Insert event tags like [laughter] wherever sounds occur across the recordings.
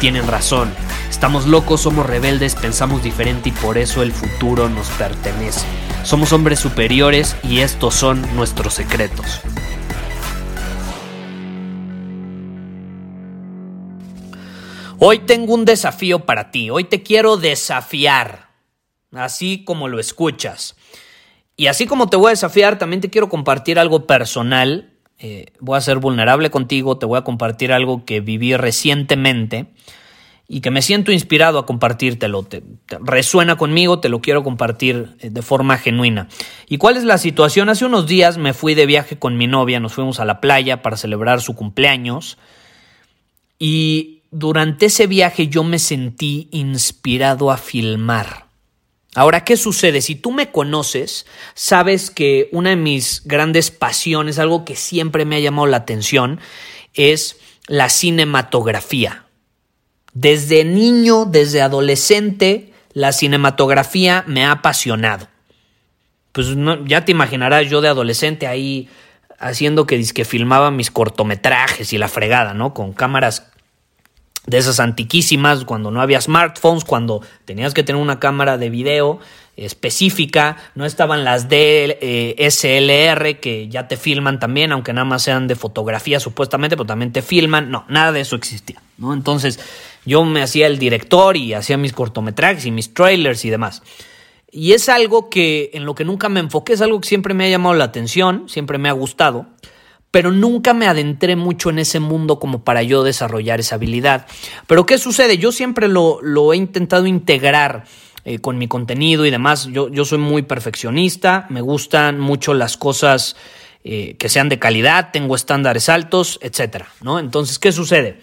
tienen razón. Estamos locos, somos rebeldes, pensamos diferente y por eso el futuro nos pertenece. Somos hombres superiores y estos son nuestros secretos. Hoy tengo un desafío para ti, hoy te quiero desafiar, así como lo escuchas. Y así como te voy a desafiar, también te quiero compartir algo personal. Eh, voy a ser vulnerable contigo, te voy a compartir algo que viví recientemente y que me siento inspirado a compartírtelo. Te, resuena conmigo, te lo quiero compartir eh, de forma genuina. ¿Y cuál es la situación? Hace unos días me fui de viaje con mi novia, nos fuimos a la playa para celebrar su cumpleaños y durante ese viaje yo me sentí inspirado a filmar. Ahora, ¿qué sucede? Si tú me conoces, sabes que una de mis grandes pasiones, algo que siempre me ha llamado la atención, es la cinematografía. Desde niño, desde adolescente, la cinematografía me ha apasionado. Pues ya te imaginarás yo de adolescente ahí haciendo que, que filmaba mis cortometrajes y la fregada, ¿no? Con cámaras de esas antiquísimas, cuando no había smartphones, cuando tenías que tener una cámara de video específica, no estaban las DSLR que ya te filman también, aunque nada más sean de fotografía supuestamente, pero también te filman, no, nada de eso existía, ¿no? Entonces yo me hacía el director y hacía mis cortometrajes y mis trailers y demás. Y es algo que en lo que nunca me enfoqué, es algo que siempre me ha llamado la atención, siempre me ha gustado pero nunca me adentré mucho en ese mundo como para yo desarrollar esa habilidad. Pero ¿qué sucede? Yo siempre lo, he intentado integrar eh, con mi contenido y demás. Yo, yo, soy muy perfeccionista, me gustan mucho las cosas eh, que sean de calidad, tengo estándares altos, etc. ¿no? Entonces, ¿qué sucede?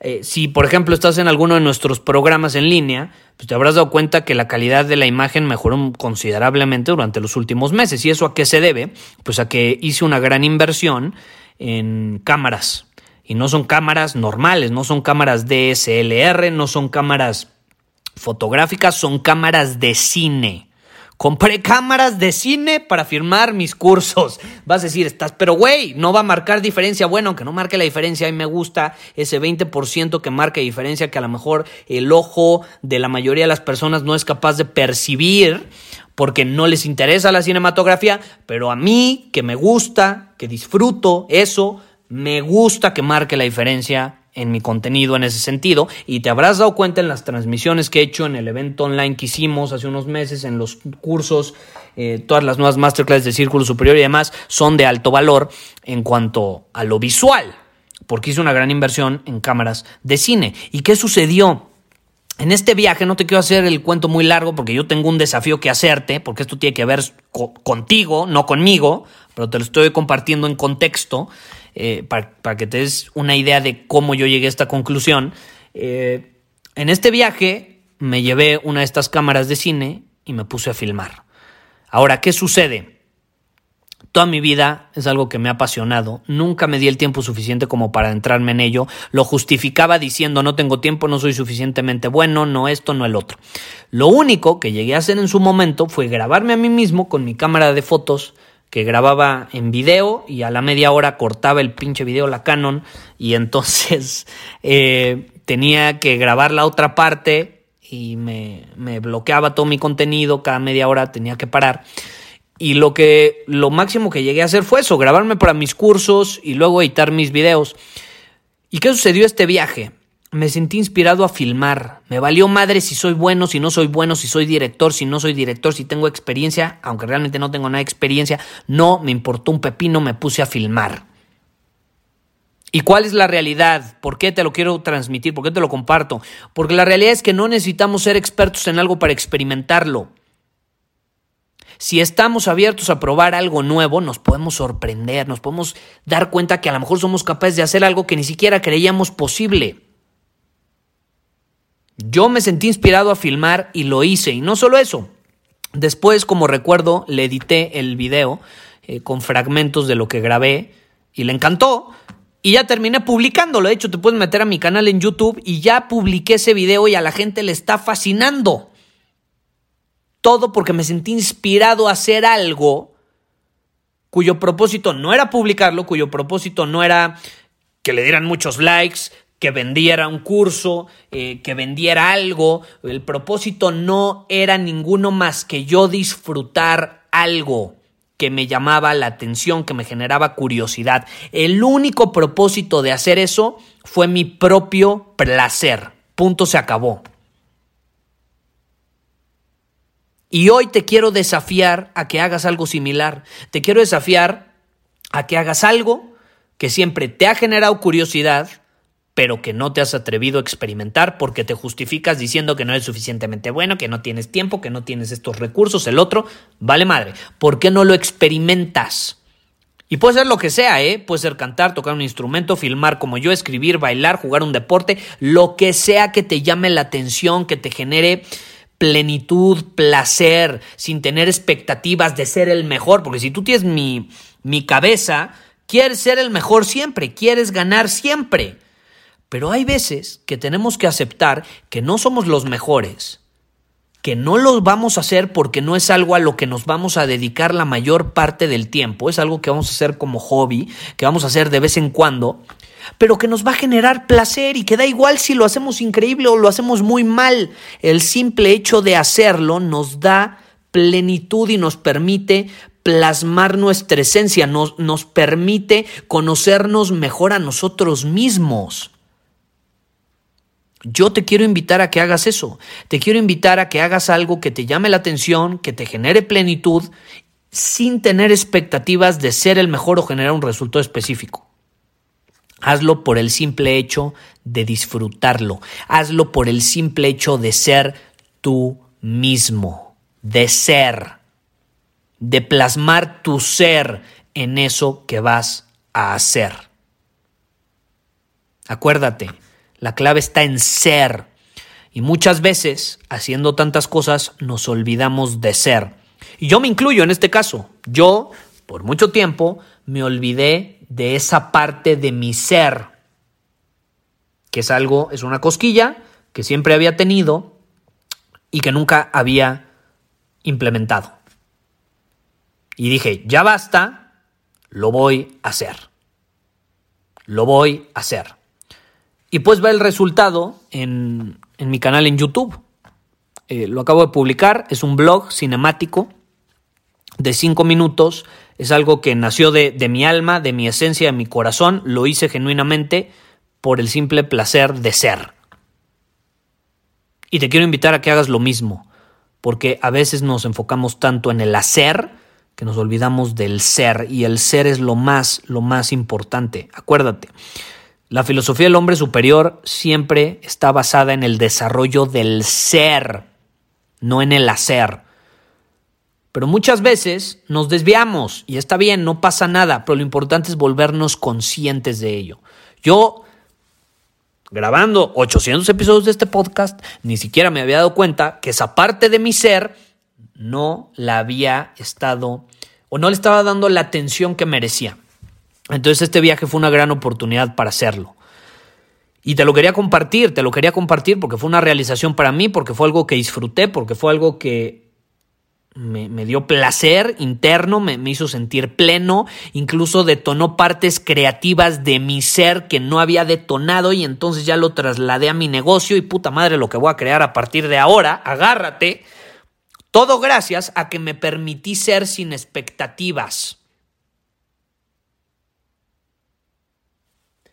Eh, si, por ejemplo, estás en alguno de nuestros programas en línea, pues te habrás dado cuenta que la calidad de la imagen mejoró considerablemente durante los últimos meses. ¿Y eso a qué se debe? Pues a que hice una gran inversión en cámaras. Y no son cámaras normales, no son cámaras DSLR, no son cámaras fotográficas, son cámaras de cine. Compré cámaras de cine para firmar mis cursos. Vas a decir, estás, pero güey, no va a marcar diferencia. Bueno, aunque no marque la diferencia, a mí me gusta ese 20% que marca diferencia que a lo mejor el ojo de la mayoría de las personas no es capaz de percibir porque no les interesa la cinematografía, pero a mí, que me gusta, que disfruto eso, me gusta que marque la diferencia en mi contenido en ese sentido y te habrás dado cuenta en las transmisiones que he hecho en el evento online que hicimos hace unos meses, en los cursos, eh, todas las nuevas masterclasses de Círculo Superior y demás son de alto valor en cuanto a lo visual, porque hice una gran inversión en cámaras de cine. ¿Y qué sucedió? En este viaje no te quiero hacer el cuento muy largo porque yo tengo un desafío que hacerte, porque esto tiene que ver contigo, no conmigo, pero te lo estoy compartiendo en contexto. Eh, para, que te des una idea de cómo yo llegué a esta conclusión. Eh, en este viaje me llevé una de estas cámaras de cine y me puse a filmar. Ahora, ¿qué sucede? Toda mi vida es algo que me ha apasionado, nunca me di el tiempo suficiente como para entrarme en ello, lo justificaba diciendo no tengo tiempo, no soy suficientemente bueno, no esto, no el otro. Lo único que llegué a hacer en su momento fue grabarme a mí mismo con mi cámara de fotos que grababa en video y a la media hora cortaba el pinche video la Canon y entonces [laughs] eh, tenía que grabar la otra parte y me, me, bloqueaba todo mi contenido, cada media hora tenía que parar. Y lo que lo máximo que llegué a hacer fue eso, grabarme para mis cursos y luego editar mis videos. ¿Y qué sucedió este viaje? me sentí inspirado a filmar. Me valió madre si soy bueno, si no soy bueno, si soy director, si no soy director, si tengo experiencia, aunque realmente no tengo nada de experiencia. No me importó un pepino, me puse a filmar. ¿Y cuál es la realidad? ¿Por qué te lo quiero transmitir? ¿Por qué te lo comparto? Porque la realidad es que no necesitamos ser expertos en algo para experimentarlo. Si estamos abiertos a probar algo nuevo, nos podemos sorprender, nos podemos dar cuenta que a lo mejor somos capaces de hacer algo que ni siquiera creíamos posible. Yo me sentí inspirado a filmar y lo hice. Y no solo eso. Después, como recuerdo, le edité el video eh, con fragmentos de lo que grabé y le encantó. Y ya terminé publicándolo. De hecho, te puedes meter a mi canal en YouTube y ya publiqué ese video y a la gente le está fascinando. Todo porque me sentí inspirado a hacer algo cuyo propósito no era publicarlo, cuyo propósito no era que le dieran muchos likes, que vendiera un curso, eh, que vendiera algo. El propósito no era ninguno más que yo disfrutar algo que me llamaba la atención, que me generaba curiosidad. El único propósito de hacer eso fue mi propio placer. Punto se acabó. Y hoy te quiero desafiar a que hagas algo similar. Te quiero desafiar a que hagas algo que siempre te ha generado curiosidad, pero que no te has atrevido a experimentar porque te justificas diciendo que no eres suficientemente bueno, que no tienes tiempo, que no tienes estos recursos, el otro, vale madre. ¿Por qué no lo experimentas? Y puede ser lo que sea, ¿eh? Puede ser cantar, tocar un instrumento, filmar como yo, escribir, bailar, jugar un deporte, lo que sea que te llame la atención, que te genere plenitud, placer, sin tener expectativas de ser el mejor, porque si tú tienes mi, mi cabeza, quieres ser el mejor siempre, quieres ganar siempre. Pero hay veces que tenemos que aceptar que no somos los mejores, que no los vamos a hacer porque no es algo a lo que nos vamos a dedicar la mayor parte del tiempo, es algo que vamos a hacer como hobby, que vamos a hacer de vez en cuando, pero que nos va a generar placer y que da igual si lo hacemos increíble o lo hacemos muy mal. El simple hecho de hacerlo nos da plenitud y nos permite plasmar nuestra esencia, nos, nos permite conocernos mejor a nosotros mismos. Yo te quiero invitar a que hagas eso. Te quiero invitar a que hagas algo que te llame la atención, que te genere plenitud, sin tener expectativas de ser el mejor o generar un resultado específico. Hazlo por el simple hecho de disfrutarlo. Hazlo por el simple hecho de ser tú mismo, de ser, de plasmar tu ser en eso que vas a hacer. Acuérdate, la clave está en ser. Y muchas veces, haciendo tantas cosas, nos olvidamos de ser. Y yo me incluyo en este caso. Yo, por mucho tiempo, me olvidé de esa parte de mi ser, que es algo, es una cosquilla que siempre había tenido y que nunca había implementado. Y dije, ya basta, lo voy a hacer. Lo voy a hacer. Y pues ve el resultado en, mi canal en YouTube. Eh, lo acabo de publicar, es un blog cinemático de cinco minutos es algo que nació de, mi alma, de mi esencia, de mi corazón. Lo hice genuinamente por el simple placer de ser. Y te quiero invitar a que hagas lo mismo, porque a veces nos enfocamos tanto en el hacer que nos olvidamos del ser y el ser es lo más lo más importante. Acuérdate. La filosofía del hombre superior siempre está basada en el desarrollo del ser, no en el hacer. Pero muchas veces nos desviamos y está bien, no pasa nada, pero lo importante es volvernos conscientes de ello. Yo, grabando 800 episodios de este podcast, ni siquiera me había dado cuenta que esa parte de mi ser no la había estado o no le estaba dando la atención que merecía. Entonces este viaje fue una gran oportunidad para hacerlo. Y te lo quería compartir, te lo quería compartir porque fue una realización para mí, porque fue algo que disfruté, porque fue algo que me, dio placer interno, me, me, hizo sentir pleno, incluso detonó partes creativas de mi ser que no había detonado y entonces ya lo trasladé a mi negocio y puta madre lo que voy a crear a partir de ahora, agárrate, todo gracias a que me permití ser sin expectativas.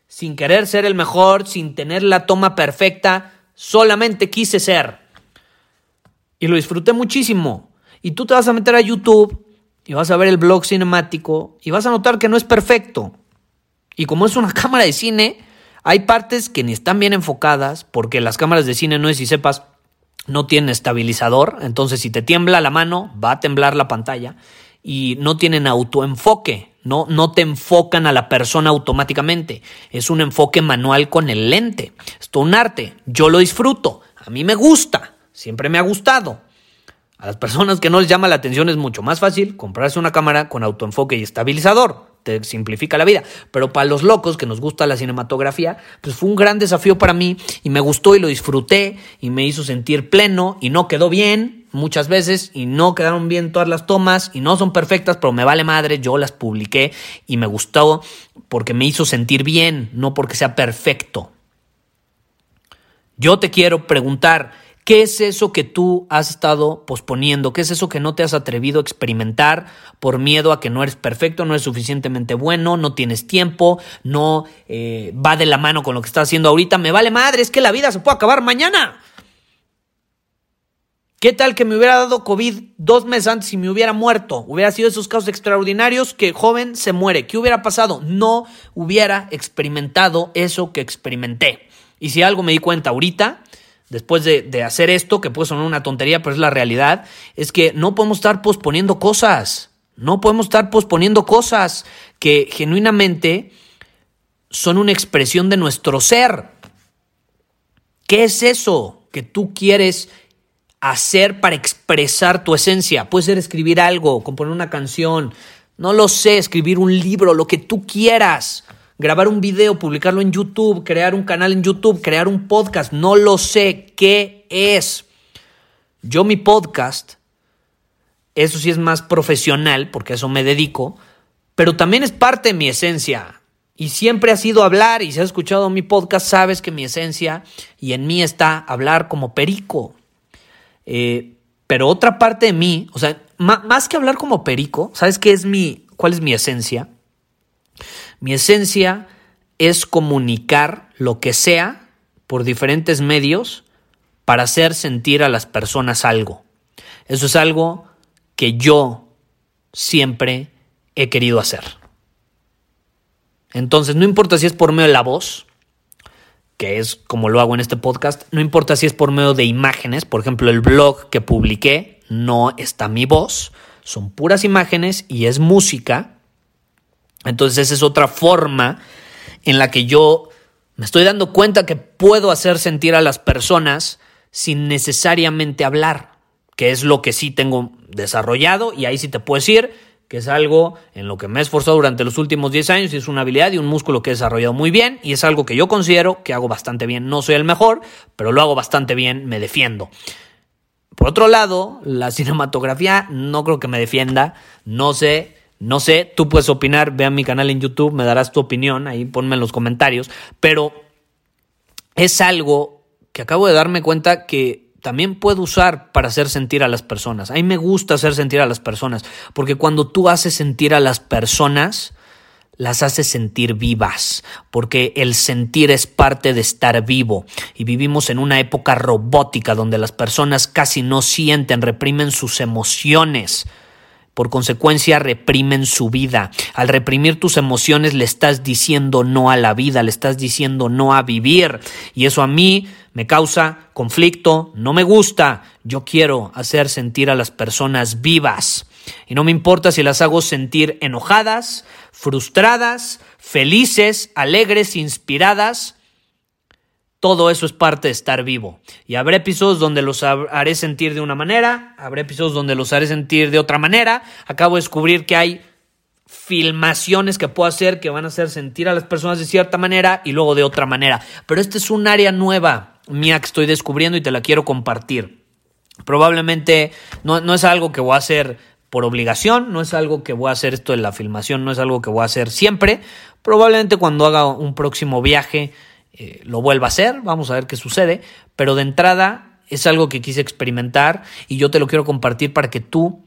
Sin querer ser el mejor, sin tener la toma perfecta, solamente quise ser. Y lo disfruté muchísimo. Y tú te vas a meter a YouTube y vas a ver el blog cinemático y vas a notar que no es perfecto. Y como es una [laughs] cámara de cine, hay partes que ni están bien enfocadas, porque las cámaras de cine, no es si sepas, no tienen estabilizador, entonces si te tiembla la mano, va a temblar la pantalla, y no tienen autoenfoque, no, no te enfocan a la persona automáticamente, es un enfoque manual con el lente, es todo un arte, yo lo disfruto, a mí me gusta, siempre me ha gustado. A las personas que no les llama la atención es mucho más fácil comprarse una cámara con autoenfoque y estabilizador te simplifica la vida. Pero para los locos que nos gusta la cinematografía, pues fue un gran desafío para mí y me gustó y lo disfruté y me hizo sentir pleno y no quedó bien muchas veces y no quedaron bien todas las tomas y no son perfectas, pero me vale madre, yo las publiqué y me gustó porque me hizo sentir bien, no porque sea perfecto. Yo te quiero preguntar, ¿Qué es eso que tú has estado posponiendo? ¿Qué es eso que no te has atrevido a experimentar por miedo a que no eres perfecto, no eres suficientemente bueno, no tienes tiempo, no eh, va de la mano con lo que estás haciendo ahorita? Me vale madre, es que la vida se puede acabar mañana. ¿Qué tal que me hubiera dado COVID dos meses antes y me hubiera muerto? Hubiera sido esos casos extraordinarios que joven se muere. ¿Qué hubiera pasado? No hubiera experimentado eso que experimenté. Y si algo me di cuenta ahorita, después de, hacer esto, que puede sonar una tontería, pero es la realidad, es que no podemos estar posponiendo cosas. No podemos estar posponiendo cosas que genuinamente son una expresión de nuestro ser. ¿Qué es eso que tú quieres hacer para expresar tu esencia? Puede ser escribir algo, componer una canción, no lo sé, escribir un libro, lo que tú quieras grabar un video, publicarlo en YouTube, crear un canal en YouTube, crear un podcast, no lo sé qué es. Yo mi podcast, eso sí es más profesional, porque a eso me dedico, pero también es parte de mi esencia. Y siempre ha sido hablar, y si has escuchado mi podcast, sabes que mi esencia y en mí está hablar como perico. Eh, pero otra parte de mí, o sea, más que hablar como perico, ¿sabes qué es mi, cuál es mi esencia? Mi esencia es comunicar lo que sea por diferentes medios para hacer sentir a las personas algo. Eso es algo que yo siempre he querido hacer. Entonces, no importa si es por medio de la voz, que es como lo hago en este podcast, no importa si es por medio de imágenes, por ejemplo, el blog que publiqué no está mi voz, son puras imágenes y es música entonces esa es otra forma en la que yo me estoy dando cuenta que puedo hacer sentir a las personas sin necesariamente hablar, que es lo que sí tengo desarrollado y ahí sí te puedo decir que es algo en lo que me he esforzado durante los últimos 10 años y es una habilidad y un músculo que he desarrollado muy bien y es algo que yo considero que hago bastante bien. No soy el mejor, pero lo hago bastante bien, me defiendo. Por otro lado, la cinematografía no creo que me defienda, no sé no sé, tú puedes opinar, ve a mi canal en YouTube, me darás tu opinión, ahí ponme en los comentarios, pero es algo que acabo de darme cuenta que también puedo usar para hacer sentir a las personas. A mí me gusta hacer sentir a las personas, porque cuando tú haces sentir a las personas, las haces sentir vivas, porque el sentir es parte de estar vivo y vivimos en una época robótica donde las personas casi no sienten, reprimen sus emociones por consecuencia reprimen su vida. Al reprimir tus emociones le estás diciendo no a la vida, le estás diciendo no a vivir. Y eso a mí me causa conflicto, no me gusta. Yo quiero hacer sentir a las personas vivas. Y no me importa si las hago sentir enojadas, frustradas, felices, alegres, inspiradas todo eso es parte de estar vivo. Y habrá episodios donde los haré sentir de una manera, habrá episodios donde los haré sentir de otra manera. Acabo de descubrir que hay filmaciones que puedo hacer que van a hacer sentir a las personas de cierta manera y luego de otra manera. Pero esta es un área nueva mía que estoy descubriendo y te la quiero compartir. Probablemente no, no es algo que voy a hacer por obligación, no es algo que voy a hacer esto de la filmación, no es algo que voy a hacer siempre. Probablemente cuando haga un próximo viaje eh, lo vuelva a hacer, vamos a ver qué sucede, pero de entrada es algo que quise experimentar y yo te lo quiero compartir para que tú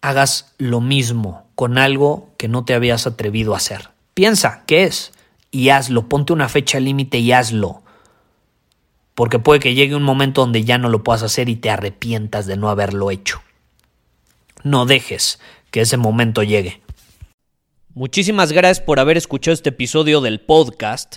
hagas lo mismo con algo que no te habías atrevido a hacer. Piensa, ¿qué es? Y hazlo, ponte una fecha límite y hazlo. Porque puede que llegue un momento donde ya no lo puedas hacer y te arrepientas de no haberlo hecho. No dejes que ese momento llegue. Muchísimas gracias por haber escuchado este episodio del podcast.